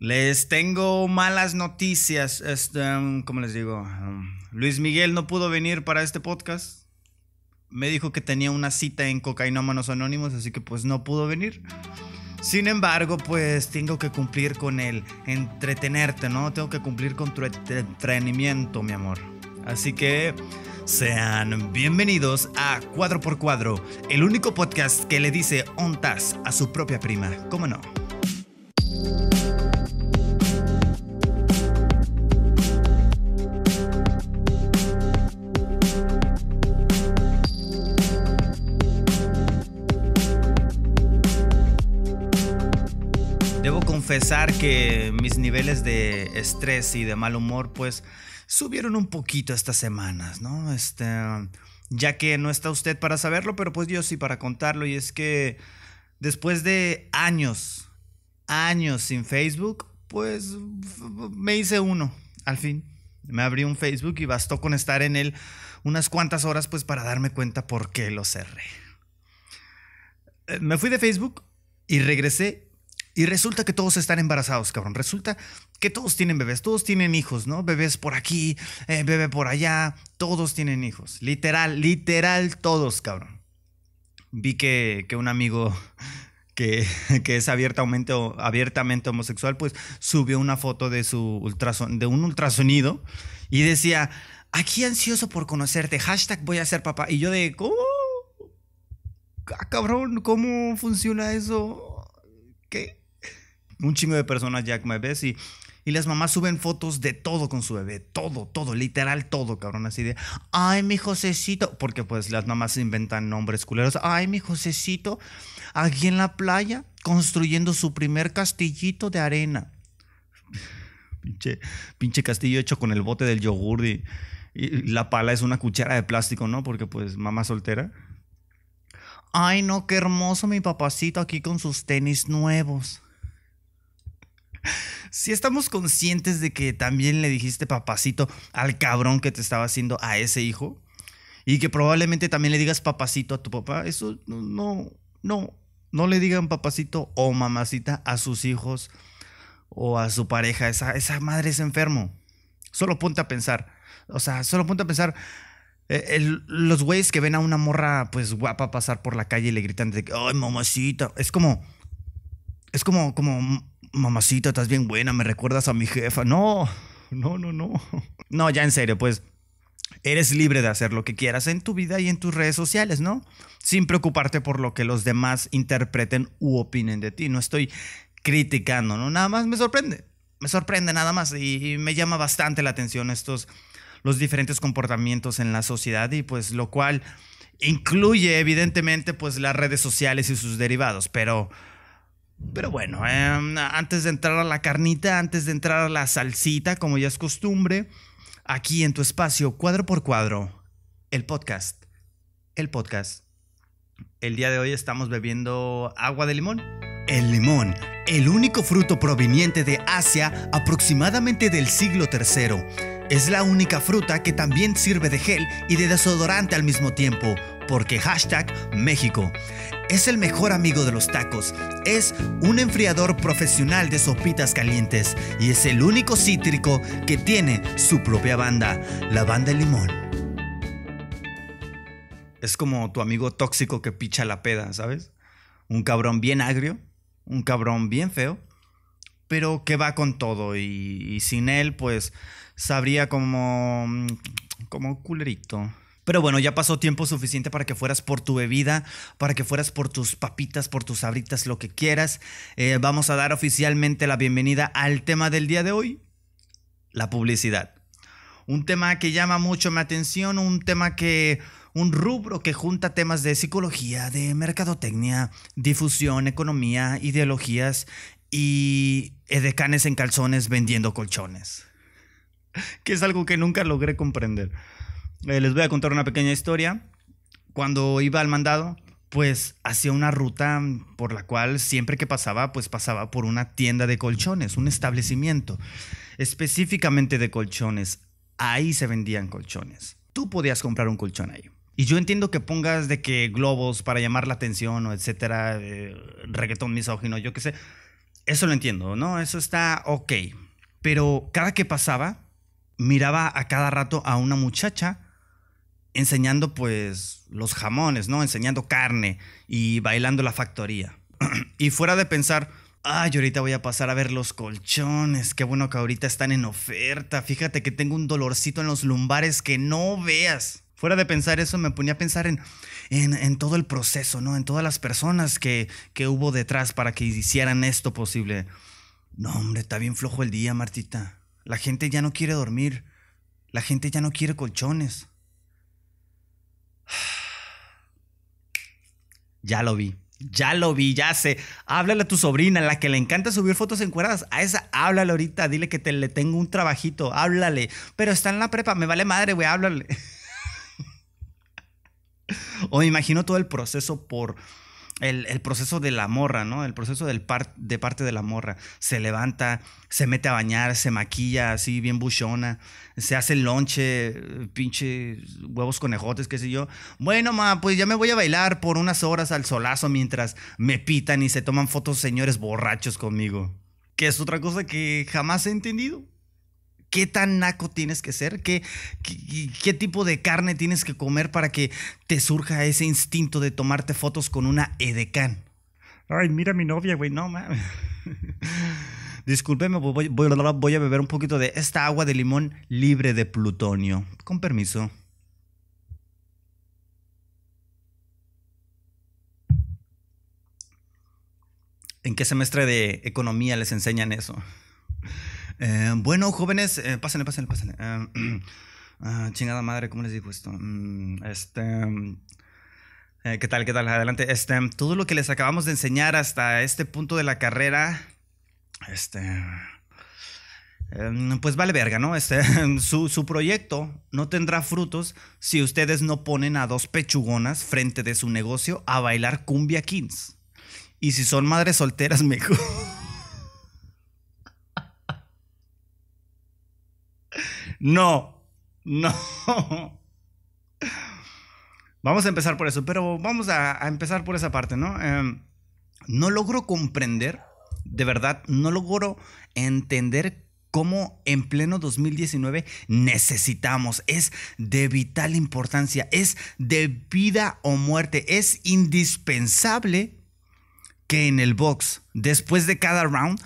Les tengo malas noticias. Este, um, ¿Cómo les digo? Um, Luis Miguel no pudo venir para este podcast. Me dijo que tenía una cita en Cocainómanos Anónimos, así que pues no pudo venir. Sin embargo, pues tengo que cumplir con el entretenerte, ¿no? Tengo que cumplir con tu entrenamiento, mi amor. Así que sean bienvenidos a Cuadro por Cuadro, el único podcast que le dice ontas a su propia prima. ¿Cómo no? Confesar que mis niveles de estrés y de mal humor pues subieron un poquito estas semanas, ¿no? Este, ya que no está usted para saberlo, pero pues yo sí para contarlo y es que después de años, años sin Facebook, pues me hice uno, al fin. Me abrí un Facebook y bastó con estar en él unas cuantas horas pues para darme cuenta por qué lo cerré. Eh, me fui de Facebook y regresé y resulta que todos están embarazados, cabrón. Resulta que todos tienen bebés, todos tienen hijos, ¿no? Bebés por aquí, eh, bebé por allá, todos tienen hijos. Literal, literal, todos, cabrón. Vi que, un amigo que, que, es abiertamente, abiertamente homosexual, pues subió una foto de, su de un ultrasonido y decía, aquí ansioso por conocerte, hashtag voy a ser papá. Y yo de, ¿cómo? Ah, cabrón, ¿cómo funciona eso? ¿Qué? Un chingo de personas ya me ves y, y las mamás suben fotos de todo con su bebé, todo, todo, literal todo, cabrón, así de, ay, mi Josecito, porque pues las mamás inventan nombres culeros, ay, mi Josecito, aquí en la playa, construyendo su primer castillito de arena. pinche, pinche castillo hecho con el bote del yogur y, y la pala es una cuchara de plástico, ¿no? Porque pues mamá soltera. Ay, no, qué hermoso mi papacito aquí con sus tenis nuevos si estamos conscientes de que también le dijiste papacito al cabrón que te estaba haciendo a ese hijo y que probablemente también le digas papacito a tu papá, eso no, no, no le digan papacito o mamacita a sus hijos o a su pareja, esa, esa madre es enfermo. Solo ponte a pensar, o sea, solo ponte a pensar. Eh, los güeyes que ven a una morra pues guapa pasar por la calle y le gritan de que, ay, mamacita, es como, es como, como mamacita, estás bien buena, me recuerdas a mi jefa. No, no, no, no. No, ya en serio, pues eres libre de hacer lo que quieras en tu vida y en tus redes sociales, ¿no? Sin preocuparte por lo que los demás interpreten u opinen de ti. No estoy criticando, ¿no? Nada más me sorprende. Me sorprende nada más y, me llama bastante la atención estos, los diferentes comportamientos en la sociedad y pues lo cual incluye evidentemente pues las redes sociales y sus derivados, pero pero bueno, em, antes de entrar a la carnita, antes de entrar a la salsita, como ya es costumbre, aquí en tu espacio, cuadro por cuadro, el podcast. El podcast. El día de hoy estamos bebiendo agua de limón. El limón, el único fruto proveniente de Asia aproximadamente del siglo III. Es la única fruta que también sirve de gel y de desodorante al mismo tiempo, porque hashtag México. Es el mejor amigo de los tacos. Es un enfriador profesional de sopitas calientes y es el único cítrico que tiene su propia banda, la banda limón. Es como tu amigo tóxico que picha la peda, ¿sabes? Un cabrón bien agrio, un cabrón bien feo, pero que va con todo y, sin él pues sabría como como culerito. Pero bueno, ya pasó tiempo suficiente para que fueras por tu bebida, para que fueras por tus papitas, por tus sabritas, lo que quieras. Eh, vamos a dar oficialmente la bienvenida al tema del día de hoy, la publicidad. Un tema que llama mucho mi atención, un tema que un rubro que junta temas de psicología, de mercadotecnia, difusión, economía, ideologías y edecanes en calzones vendiendo colchones. Que es algo que nunca logré comprender. Eh, les voy a contar una pequeña historia. Cuando iba al mandado, pues hacía una ruta por la cual siempre que pasaba, pues pasaba por una tienda de colchones, un establecimiento específicamente de colchones. Ahí se vendían colchones. Tú podías comprar un colchón ahí. Y yo entiendo que pongas de que globos para llamar la atención o etcétera, eh, reggaetón misógino, yo qué sé. Eso lo entiendo, ¿no? Eso está ok. Pero cada que pasaba, miraba a cada rato a una muchacha enseñando pues los jamones, ¿no? Enseñando carne y bailando la factoría. y fuera de pensar, ay, ahorita voy a pasar a ver los colchones, qué bueno que ahorita están en oferta, fíjate que tengo un dolorcito en los lumbares que no veas. Fuera de pensar eso, me ponía a pensar en, en, todo el proceso, ¿no? En todas las personas que, que hubo detrás para que hicieran esto posible. No, hombre, está bien flojo el día, Martita. La gente ya no quiere dormir. La gente ya no quiere colchones. Ya lo vi. Ya lo vi, ya sé. Háblale a tu sobrina, la que le encanta subir fotos encueradas. A esa, háblale ahorita. Dile que te le tengo un trabajito. Háblale. Pero está en la prepa. Me vale madre, güey. Háblale. o me imagino todo el proceso por el, proceso de la morra, ¿no? El proceso del de parte de la morra. Se levanta, se mete a bañar, se maquilla así, bien buchona, se hace el lonche, pinche huevos conejotes, qué sé yo. Bueno, ma, pues ya me voy a bailar por unas horas al solazo mientras me pitan y se toman fotos señores borrachos conmigo. Que es otra cosa que jamás he entendido. ¿Qué tan naco tienes que ser? ¿Qué, qué, tipo de carne tienes que comer para que te surja ese instinto de tomarte fotos con una edecán? Ay, mira mi novia, güey, no mames. Discúlpeme, voy, voy, a beber un poquito de esta agua de limón libre de plutonio. Con permiso. ¿En qué semestre de economía les enseñan eso? Eh, bueno, jóvenes, eh, pásenle, pásenle, pásenle. Eh, ah, chingada madre, ¿cómo les digo esto? Mm, este. Eh, ¿Qué tal? ¿Qué tal? Adelante. Este, todo lo que les acabamos de enseñar hasta este punto de la carrera. Este. Em, pues vale verga, ¿no? Este, su, su, proyecto no tendrá frutos si ustedes no ponen a dos pechugonas frente de su negocio a bailar cumbia kings. Y si son madres solteras, mejor. No, no. Vamos a empezar por eso, pero vamos a, empezar por esa parte, ¿no? Em, no logro comprender, de verdad, no logro entender cómo en pleno 2019 necesitamos, es de vital importancia, es de vida o muerte, es indispensable que en el box, después de cada round,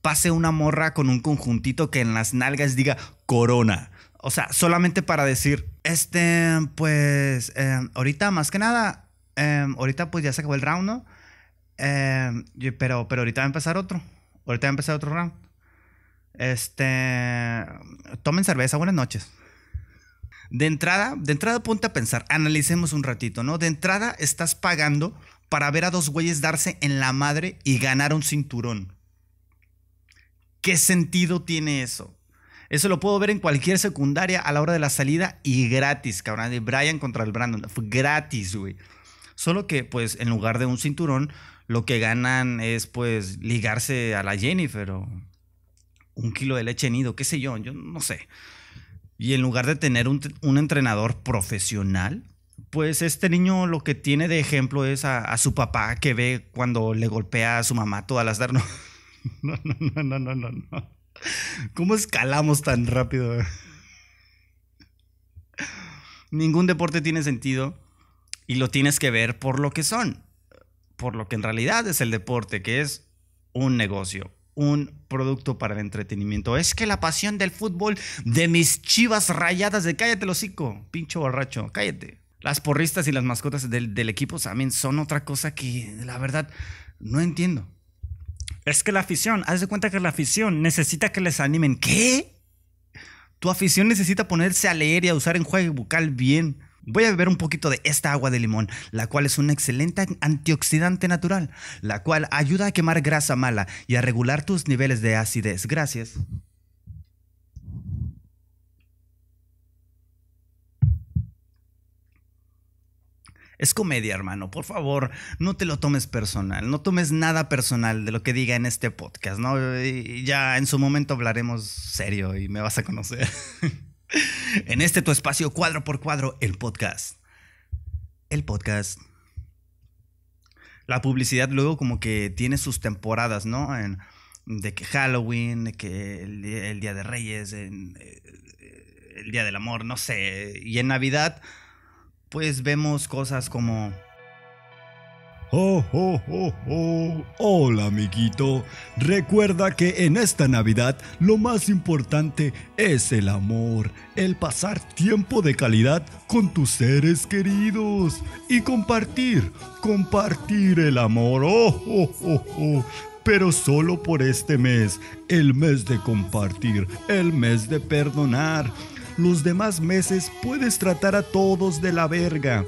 pase una morra con un conjuntito que en las nalgas diga corona. O sea, solamente para decir, este, pues, em, ahorita más que nada, em, ahorita pues ya se acabó el round, ¿no? Em, pero, pero ahorita va a empezar otro. Ahorita va a empezar otro round. Este, tomen cerveza, buenas noches. De entrada, de entrada ponte a pensar, analicemos un ratito, ¿no? De entrada estás pagando para ver a dos güeyes darse en la madre y ganar un cinturón. ¿Qué sentido tiene eso? Eso lo puedo ver en cualquier secundaria a la hora de la salida y gratis, cabrón. De Brian contra el Brandon. Gratis, güey. Solo que, pues, en lugar de un cinturón, lo que ganan es, pues, ligarse a la Jennifer o un kilo de leche nido, qué sé yo, yo no sé. Y en lugar de tener un, entrenador profesional, pues este niño lo que tiene de ejemplo es a, su papá que ve cuando le golpea a su mamá todas las tardes. No, no, no, no, no, no, no. ¿Cómo escalamos tan rápido? Ningún deporte tiene sentido y lo tienes que ver por lo que son, por lo que en realidad es el deporte, que es un negocio, un producto para el entretenimiento. Es que la pasión del fútbol de mis chivas rayadas de cállate hocico, pincho borracho, cállate. Las porristas y las mascotas del, del equipo también son otra cosa que la verdad no entiendo. Es que la afición, haz de cuenta que la afición necesita que les animen. ¿Qué? Tu afición necesita ponerse a leer y a usar enjuague bucal bien. Voy a beber un poquito de esta agua de limón, la cual es un excelente antioxidante natural, la cual ayuda a quemar grasa mala y a regular tus niveles de acidez. Gracias. Es comedia, hermano. Por favor, no te lo tomes personal. No tomes nada personal de lo que diga en este podcast, ¿no? ya en su momento hablaremos serio y me vas a conocer. en este tu espacio cuadro por cuadro, el podcast. El podcast. La publicidad luego como que tiene sus temporadas, ¿no? De que Halloween, de que el, Día de Reyes, eh, el Día del Amor, no sé. Y en Navidad, pues vemos cosas como Oh, oh, oh, oh. Hola, amiguito. Recuerda que en esta Navidad lo más importante es el amor, el pasar tiempo de calidad con tus seres queridos y compartir, compartir el amor. Oh, oh, oh, oh. Pero solo por este mes, el mes de compartir, el mes de perdonar. Los demás meses puedes tratar a todos de la verga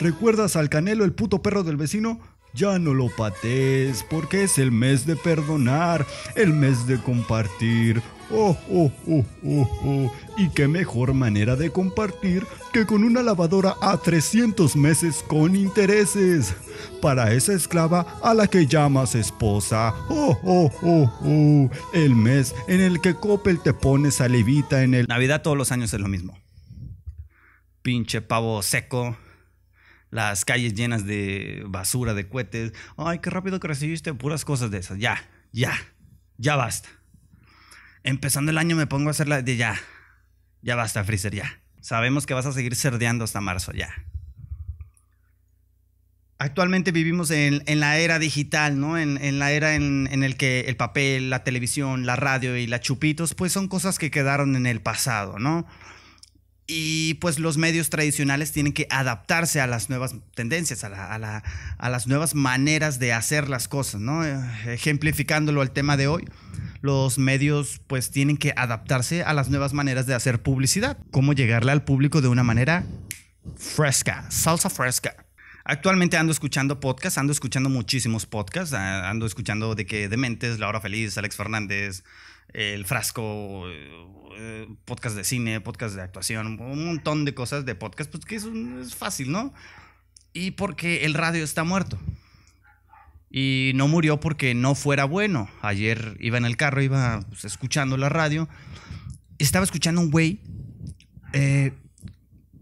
¿Recuerdas al Canelo, el puto perro del vecino? Ya no lo patees, porque es el mes de perdonar, el mes de compartir. Oh, oh, oh, oh, oh. Y qué mejor manera de compartir que con una lavadora a 300 meses con intereses. Para esa esclava a la que llamas esposa. Oh, oh, oh, oh. El mes en el que Coppel te pone salivita en el... Navidad todos los años es lo mismo. Pinche pavo seco las calles llenas de basura, de cohetes. Ay, qué rápido que recibiste puras cosas de esas. Ya, ya, ya basta. Empezando el año me pongo a hacer la de ya. Ya basta, Freezer, ya. Sabemos que vas a seguir cerdeando hasta marzo, ya. Actualmente vivimos en, la era digital, ¿no? En, la era en, en, el que el papel, la televisión, la radio y la chupitos, pues son cosas que quedaron en el pasado, ¿no? Y pues los medios tradicionales tienen que adaptarse a las nuevas tendencias, a, las nuevas maneras de hacer las cosas, ¿no? Ejemplificándolo al tema de hoy, los medios pues tienen que adaptarse a las nuevas maneras de hacer publicidad. Cómo llegarle al público de una manera fresca, salsa fresca. Actualmente ando escuchando podcasts, ando escuchando muchísimos podcasts, ando escuchando de que Dementes, La Hora Feliz, Alex Fernández, El Frasco, eh, podcast de cine, podcast de actuación, un montón de cosas de podcast, pues que es, es fácil, ¿no? Y porque el radio está muerto. Y no murió porque no fuera bueno. Ayer iba en el carro, iba pues, escuchando la radio. Estaba escuchando un güey eh,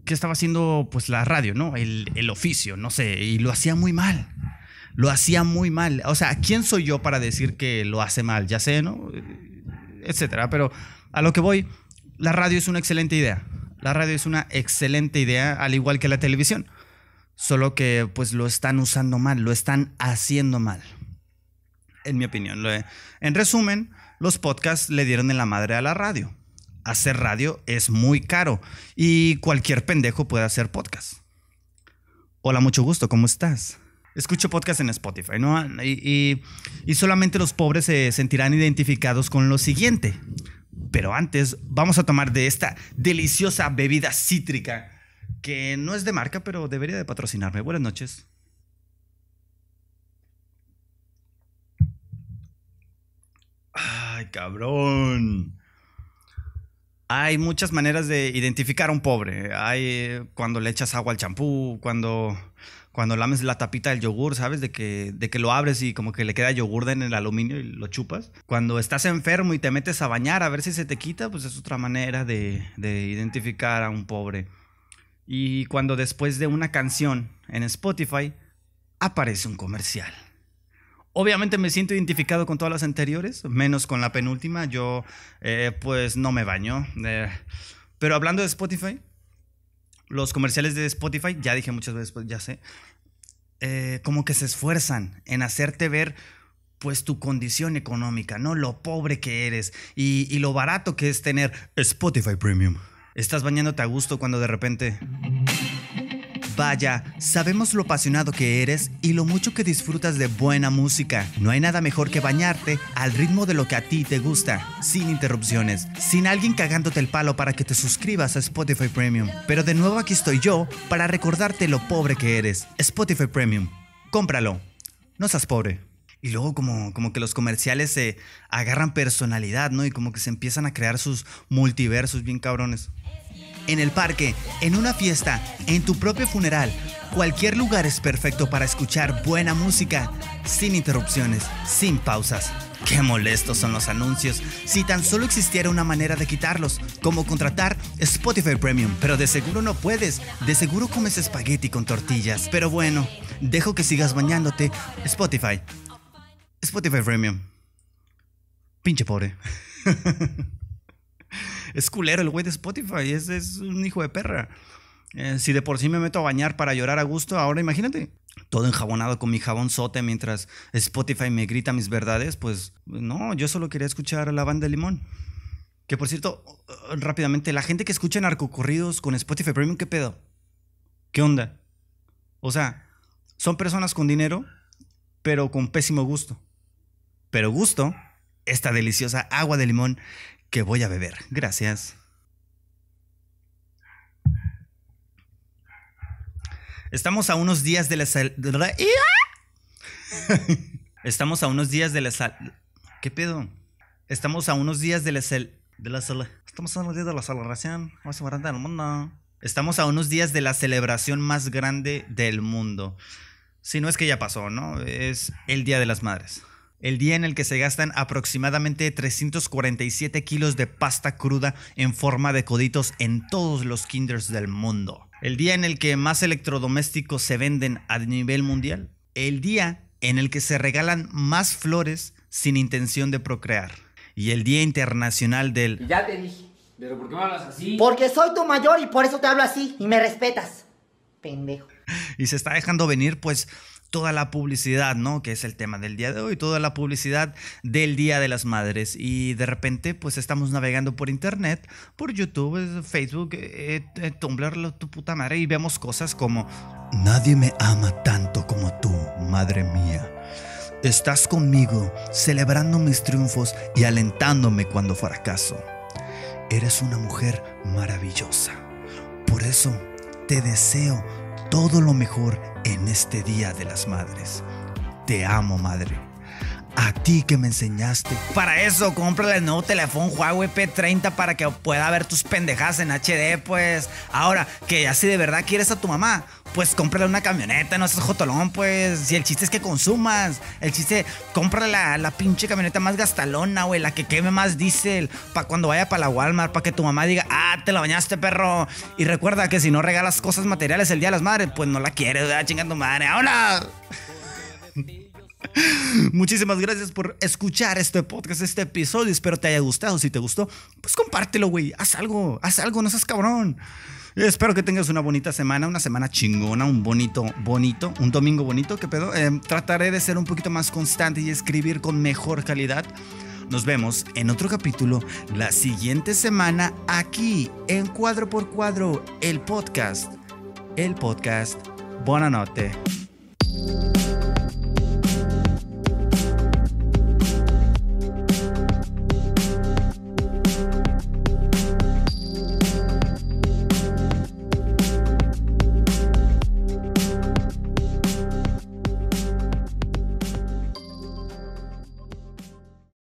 que estaba haciendo pues la radio, ¿no? El, el, oficio, no sé, y lo hacía muy mal. Lo hacía muy mal. O sea, ¿quién soy yo para decir que lo hace mal? Ya sé, ¿no? Etcétera. Pero a lo que voy, la radio es una excelente idea. La radio es una excelente idea, al igual que la televisión. Solo que pues lo están usando mal, lo están haciendo mal. En mi opinión. En resumen, los podcasts le dieron en la madre a la radio. Hacer radio es muy caro y cualquier pendejo puede hacer podcast. Hola, mucho gusto, ¿cómo estás? Escucho podcast en Spotify, ¿no? Y, y solamente los pobres se sentirán identificados con lo siguiente. Pero antes vamos a tomar de esta deliciosa bebida cítrica que no es de marca, pero debería de patrocinarme. Buenas noches. Ay, cabrón. Hay muchas maneras de identificar a un pobre. Hay cuando le echas agua al champú, cuando cuando lames la tapita del yogur, ¿sabes? De que, de que lo abres y como que le queda yogur en el aluminio y lo chupas. Cuando estás enfermo y te metes a bañar a ver si se te quita, pues es otra manera de, de identificar a un pobre. Y cuando después de una canción en Spotify aparece un comercial. Obviamente me siento identificado con todas las anteriores, menos con la penúltima. Yo, eh, pues, no me baño. Eh, pero hablando de Spotify, los comerciales de Spotify, ya dije muchas veces, pues ya sé, eh, como que se esfuerzan en hacerte ver pues tu condición económica, ¿no? Lo pobre que eres y, y lo barato que es tener Spotify Premium. Estás bañándote a gusto cuando de repente... Vaya, sabemos lo apasionado que eres y lo mucho que disfrutas de buena música. No hay nada mejor que bañarte al ritmo de lo que a ti te gusta, sin interrupciones, sin alguien cagándote el palo para que te suscribas a Spotify Premium. Pero de nuevo aquí estoy yo para recordarte lo pobre que eres. Spotify Premium. Cómpralo. No seas pobre. Y luego como, como que los comerciales se agarran personalidad, ¿no? Y como que se empiezan a crear sus multiversos bien cabrones en el parque, en una fiesta, en tu propio funeral. Cualquier lugar es perfecto para escuchar buena música, sin interrupciones, sin pausas. Qué molestos son los anuncios. Si tan solo existiera una manera de quitarlos, como contratar Spotify Premium, pero de seguro no puedes. De seguro comes espagueti con tortillas. Pero bueno, dejo que sigas bañándote. Spotify. Spotify Premium. Pinche pobre. es culero el güey de Spotify. Es, es un hijo de perra. Eh, si de por sí me meto a bañar para llorar a gusto, ahora imagínate. Todo enjabonado con mi jabón sote mientras Spotify me grita mis verdades, pues no, yo solo quería escuchar a la banda de limón. Que por cierto, rápidamente, la gente que escucha narcocorridos con Spotify Premium, ¿qué pedo? ¿Qué onda? O sea, son personas con dinero, pero con pésimo gusto. Pero gusto, esta deliciosa agua de limón que voy a beber. Gracias. Estamos a unos días de la sal... Estamos a unos días de la sal... ¿Qué pedo? Estamos a unos días de la sal... De la sal... Estamos a unos días de la celebración más grande del mundo. Estamos a unos días de la celebración más grande del mundo. Si no es que ya pasó, ¿no? Es el Día de las Madres. El día en el que se gastan aproximadamente 347 kilos de pasta cruda en forma de coditos en todos los kinders del mundo. El día en el que más electrodomésticos se venden a nivel mundial. El día en el que se regalan más flores sin intención de procrear. Y el Día Internacional del... Ya te dije. ¿Pero por qué me hablas así? Porque soy tu mayor y por eso te hablo así y me respetas. Pendejo. Y se está dejando venir pues toda la publicidad, ¿no? Que es el tema del día de hoy, toda la publicidad del Día de las Madres. Y de repente, pues estamos navegando por internet, por YouTube, Facebook, eh, eh, Tumblr, tu puta madre, y vemos cosas como: Nadie me ama tanto como tú, madre mía. Estás conmigo, celebrando mis triunfos y alentándome cuando fracaso. Eres una mujer maravillosa. Por eso te deseo todo lo mejor en este Día de las Madres. Te amo, madre. A ti que me enseñaste. Para eso, cómprale el nuevo teléfono Huawei P30 para que pueda ver tus pendejas en HD, pues. Ahora, que ya si de verdad quieres a tu mamá, pues cómprale una camioneta, no seas jotolón, pues. Si el chiste es que consumas. El chiste, cómprale la, la pinche camioneta más gastalona, güey, la que queme más diésel. Para cuando vaya para la Walmart, para que tu mamá diga, ah, te la bañaste, perro. Y recuerda que si no regalas cosas materiales el día de las madres, pues no la quieres, ¿verdad? Chingando madre. ¡Ahora! Muchísimas gracias por escuchar este podcast, este episodio. Espero te haya gustado. Si te gustó, pues compártelo, güey. Haz algo, haz algo, no seas cabrón. Espero que tengas una bonita semana, una semana chingona, un bonito, bonito, un domingo bonito. ¿Qué pedo? Eh, trataré de ser un poquito más constante y escribir con mejor calidad. Nos vemos en otro capítulo la siguiente semana aquí en Cuadro por Cuadro, el podcast. El podcast. Buena noche.